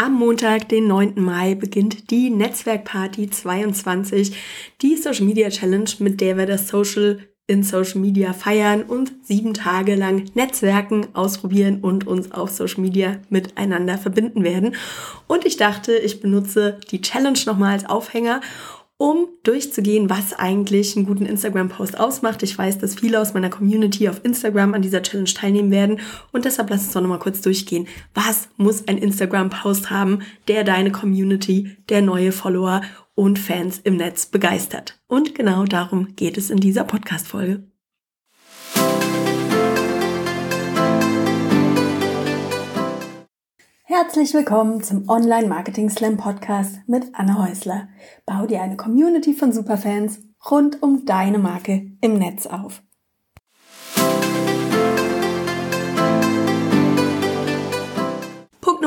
Am Montag, den 9. Mai, beginnt die Netzwerkparty 22, die Social Media Challenge, mit der wir das Social in Social Media feiern und sieben Tage lang Netzwerken ausprobieren und uns auf Social Media miteinander verbinden werden. Und ich dachte, ich benutze die Challenge nochmal als Aufhänger um durchzugehen, was eigentlich einen guten Instagram-Post ausmacht. Ich weiß, dass viele aus meiner Community auf Instagram an dieser Challenge teilnehmen werden und deshalb lass uns doch nochmal kurz durchgehen. Was muss ein Instagram-Post haben, der deine Community, der neue Follower und Fans im Netz begeistert? Und genau darum geht es in dieser Podcast-Folge. Herzlich willkommen zum Online Marketing Slam Podcast mit Anna Häusler. Bau dir eine Community von Superfans rund um deine Marke im Netz auf.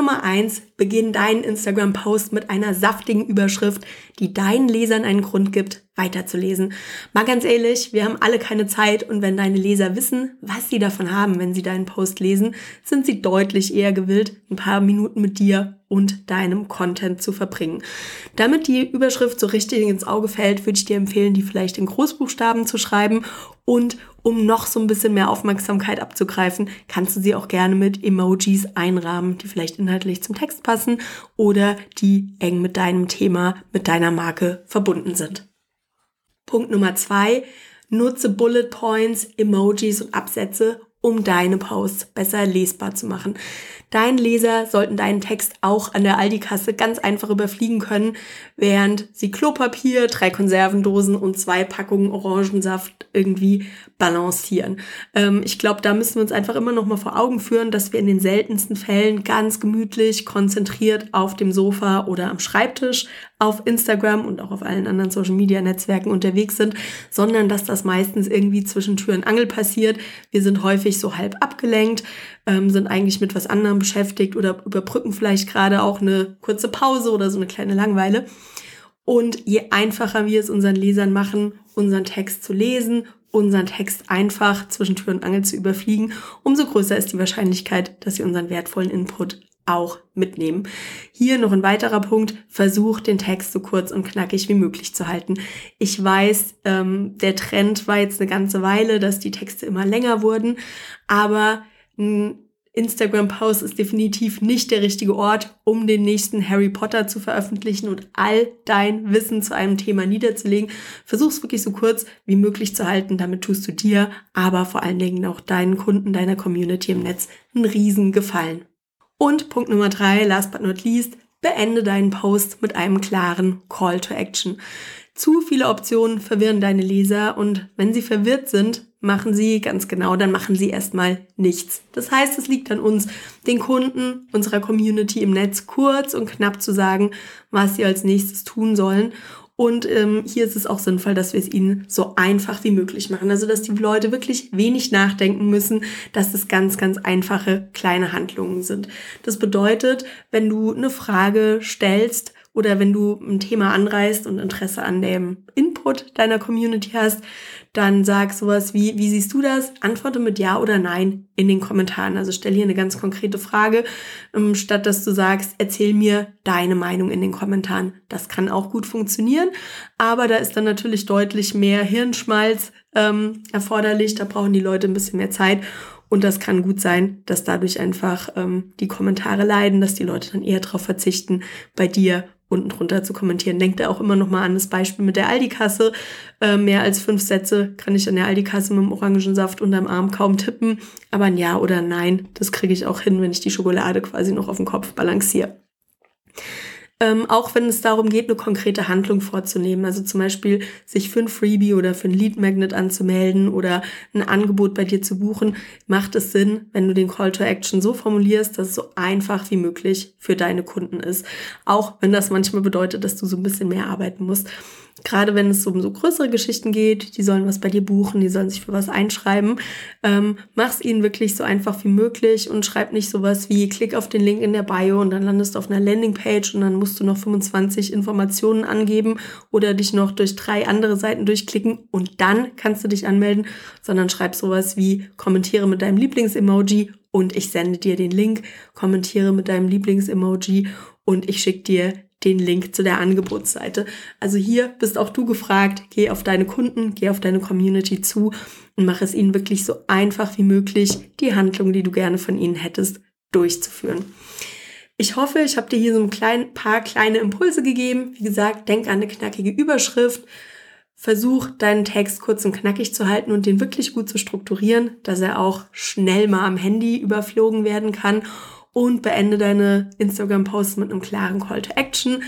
Nummer eins: Beginn deinen Instagram-Post mit einer saftigen Überschrift, die deinen Lesern einen Grund gibt, weiterzulesen. Mal ganz ehrlich, wir haben alle keine Zeit und wenn deine Leser wissen, was sie davon haben, wenn sie deinen Post lesen, sind sie deutlich eher gewillt, ein paar Minuten mit dir und deinem Content zu verbringen. Damit die Überschrift so richtig ins Auge fällt, würde ich dir empfehlen, die vielleicht in Großbuchstaben zu schreiben und um noch so ein bisschen mehr Aufmerksamkeit abzugreifen, kannst du sie auch gerne mit Emojis einrahmen, die vielleicht inhaltlich zum Text passen oder die eng mit deinem Thema, mit deiner Marke verbunden sind. Punkt Nummer zwei, nutze Bullet Points, Emojis und Absätze, um deine Posts besser lesbar zu machen. Dein Leser sollten deinen Text auch an der Aldi-Kasse ganz einfach überfliegen können, während sie Klopapier, drei Konservendosen und zwei Packungen Orangensaft irgendwie balancieren. Ähm, ich glaube, da müssen wir uns einfach immer noch mal vor Augen führen, dass wir in den seltensten Fällen ganz gemütlich, konzentriert auf dem Sofa oder am Schreibtisch auf Instagram und auch auf allen anderen Social Media Netzwerken unterwegs sind, sondern dass das meistens irgendwie zwischen Tür und Angel passiert. Wir sind häufig so halb abgelenkt, ähm, sind eigentlich mit was anderem beschäftigt oder überbrücken vielleicht gerade auch eine kurze Pause oder so eine kleine Langweile. Und je einfacher wir es unseren Lesern machen, unseren Text zu lesen, unseren Text einfach zwischen Tür und Angel zu überfliegen, umso größer ist die Wahrscheinlichkeit, dass sie unseren wertvollen Input auch mitnehmen. Hier noch ein weiterer Punkt, versuch den Text so kurz und knackig wie möglich zu halten. Ich weiß, ähm, der Trend war jetzt eine ganze Weile, dass die Texte immer länger wurden, aber ein Instagram-Post ist definitiv nicht der richtige Ort, um den nächsten Harry Potter zu veröffentlichen und all dein Wissen zu einem Thema niederzulegen. Versuch es wirklich so kurz wie möglich zu halten. Damit tust du dir, aber vor allen Dingen auch deinen Kunden, deiner Community im Netz einen riesen Gefallen. Und Punkt Nummer drei, last but not least, beende deinen Post mit einem klaren Call to Action. Zu viele Optionen verwirren deine Leser und wenn sie verwirrt sind, machen sie ganz genau, dann machen sie erstmal nichts. Das heißt, es liegt an uns, den Kunden unserer Community im Netz kurz und knapp zu sagen, was sie als nächstes tun sollen und ähm, hier ist es auch sinnvoll, dass wir es ihnen so einfach wie möglich machen. Also, dass die Leute wirklich wenig nachdenken müssen, dass es ganz, ganz einfache kleine Handlungen sind. Das bedeutet, wenn du eine Frage stellst, oder wenn du ein Thema anreißt und Interesse an dem Input deiner Community hast, dann sag sowas wie, wie siehst du das? Antworte mit Ja oder Nein in den Kommentaren. Also stell hier eine ganz konkrete Frage, ähm, statt dass du sagst, erzähl mir deine Meinung in den Kommentaren. Das kann auch gut funktionieren, aber da ist dann natürlich deutlich mehr Hirnschmalz ähm, erforderlich. Da brauchen die Leute ein bisschen mehr Zeit. Und das kann gut sein, dass dadurch einfach ähm, die Kommentare leiden, dass die Leute dann eher darauf verzichten, bei dir unten drunter zu kommentieren. Denkt er auch immer noch mal an das Beispiel mit der Aldi-Kasse. Äh, mehr als fünf Sätze kann ich an der Aldi-Kasse mit dem Orangensaft unterm Arm kaum tippen. Aber ein Ja oder ein Nein, das kriege ich auch hin, wenn ich die Schokolade quasi noch auf dem Kopf balanciere ähm, auch wenn es darum geht, eine konkrete Handlung vorzunehmen. Also zum Beispiel sich für ein Freebie oder für ein Lead Magnet anzumelden oder ein Angebot bei dir zu buchen, macht es Sinn, wenn du den Call to Action so formulierst, dass es so einfach wie möglich für deine Kunden ist. Auch wenn das manchmal bedeutet, dass du so ein bisschen mehr arbeiten musst. Gerade wenn es um so größere Geschichten geht, die sollen was bei dir buchen, die sollen sich für was einschreiben, ähm, mach es ihnen wirklich so einfach wie möglich und schreib nicht sowas wie klick auf den Link in der Bio und dann landest du auf einer Landingpage und dann musst du noch 25 Informationen angeben oder dich noch durch drei andere Seiten durchklicken und dann kannst du dich anmelden, sondern schreib sowas wie kommentiere mit deinem Lieblingsemoji und ich sende dir den Link, kommentiere mit deinem Lieblingsemoji und ich schicke dir den Link zu der Angebotsseite. Also hier bist auch du gefragt, geh auf deine Kunden, geh auf deine Community zu und mach es ihnen wirklich so einfach wie möglich, die Handlung, die du gerne von ihnen hättest, durchzuführen. Ich hoffe, ich habe dir hier so ein klein, paar kleine Impulse gegeben. Wie gesagt, denk an eine knackige Überschrift. Versuch deinen Text kurz und knackig zu halten und den wirklich gut zu strukturieren, dass er auch schnell mal am Handy überflogen werden kann und beende deine Instagram-Posts mit einem klaren Call to Action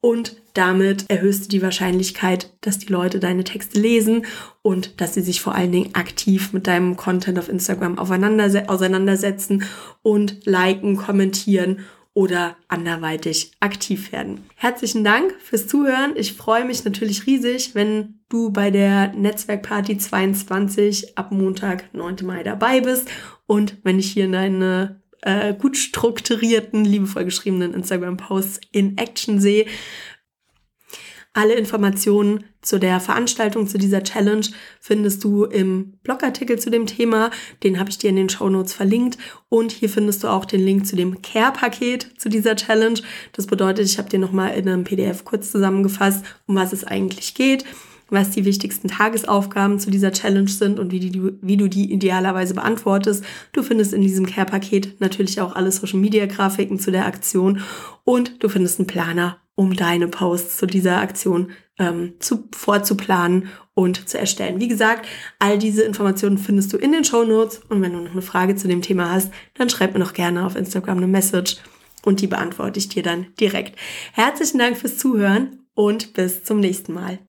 und damit erhöhst du die Wahrscheinlichkeit, dass die Leute deine Texte lesen und dass sie sich vor allen Dingen aktiv mit deinem Content auf Instagram auseinandersetzen und liken, kommentieren oder anderweitig aktiv werden. Herzlichen Dank fürs Zuhören. Ich freue mich natürlich riesig, wenn du bei der Netzwerkparty 22 ab Montag, 9. Mai dabei bist und wenn ich hier deine äh, gut strukturierten, liebevoll geschriebenen Instagram-Posts in Action sehe. Alle Informationen zu der Veranstaltung, zu dieser Challenge findest du im Blogartikel zu dem Thema. Den habe ich dir in den Show Notes verlinkt. Und hier findest du auch den Link zu dem Care-Paket zu dieser Challenge. Das bedeutet, ich habe dir nochmal in einem PDF kurz zusammengefasst, um was es eigentlich geht was die wichtigsten Tagesaufgaben zu dieser Challenge sind und wie, die, wie du die idealerweise beantwortest. Du findest in diesem Care-Paket natürlich auch alle Social-Media-Grafiken zu der Aktion und du findest einen Planer, um deine Posts zu dieser Aktion ähm, zu, vorzuplanen und zu erstellen. Wie gesagt, all diese Informationen findest du in den Show Notes und wenn du noch eine Frage zu dem Thema hast, dann schreib mir noch gerne auf Instagram eine Message und die beantworte ich dir dann direkt. Herzlichen Dank fürs Zuhören und bis zum nächsten Mal.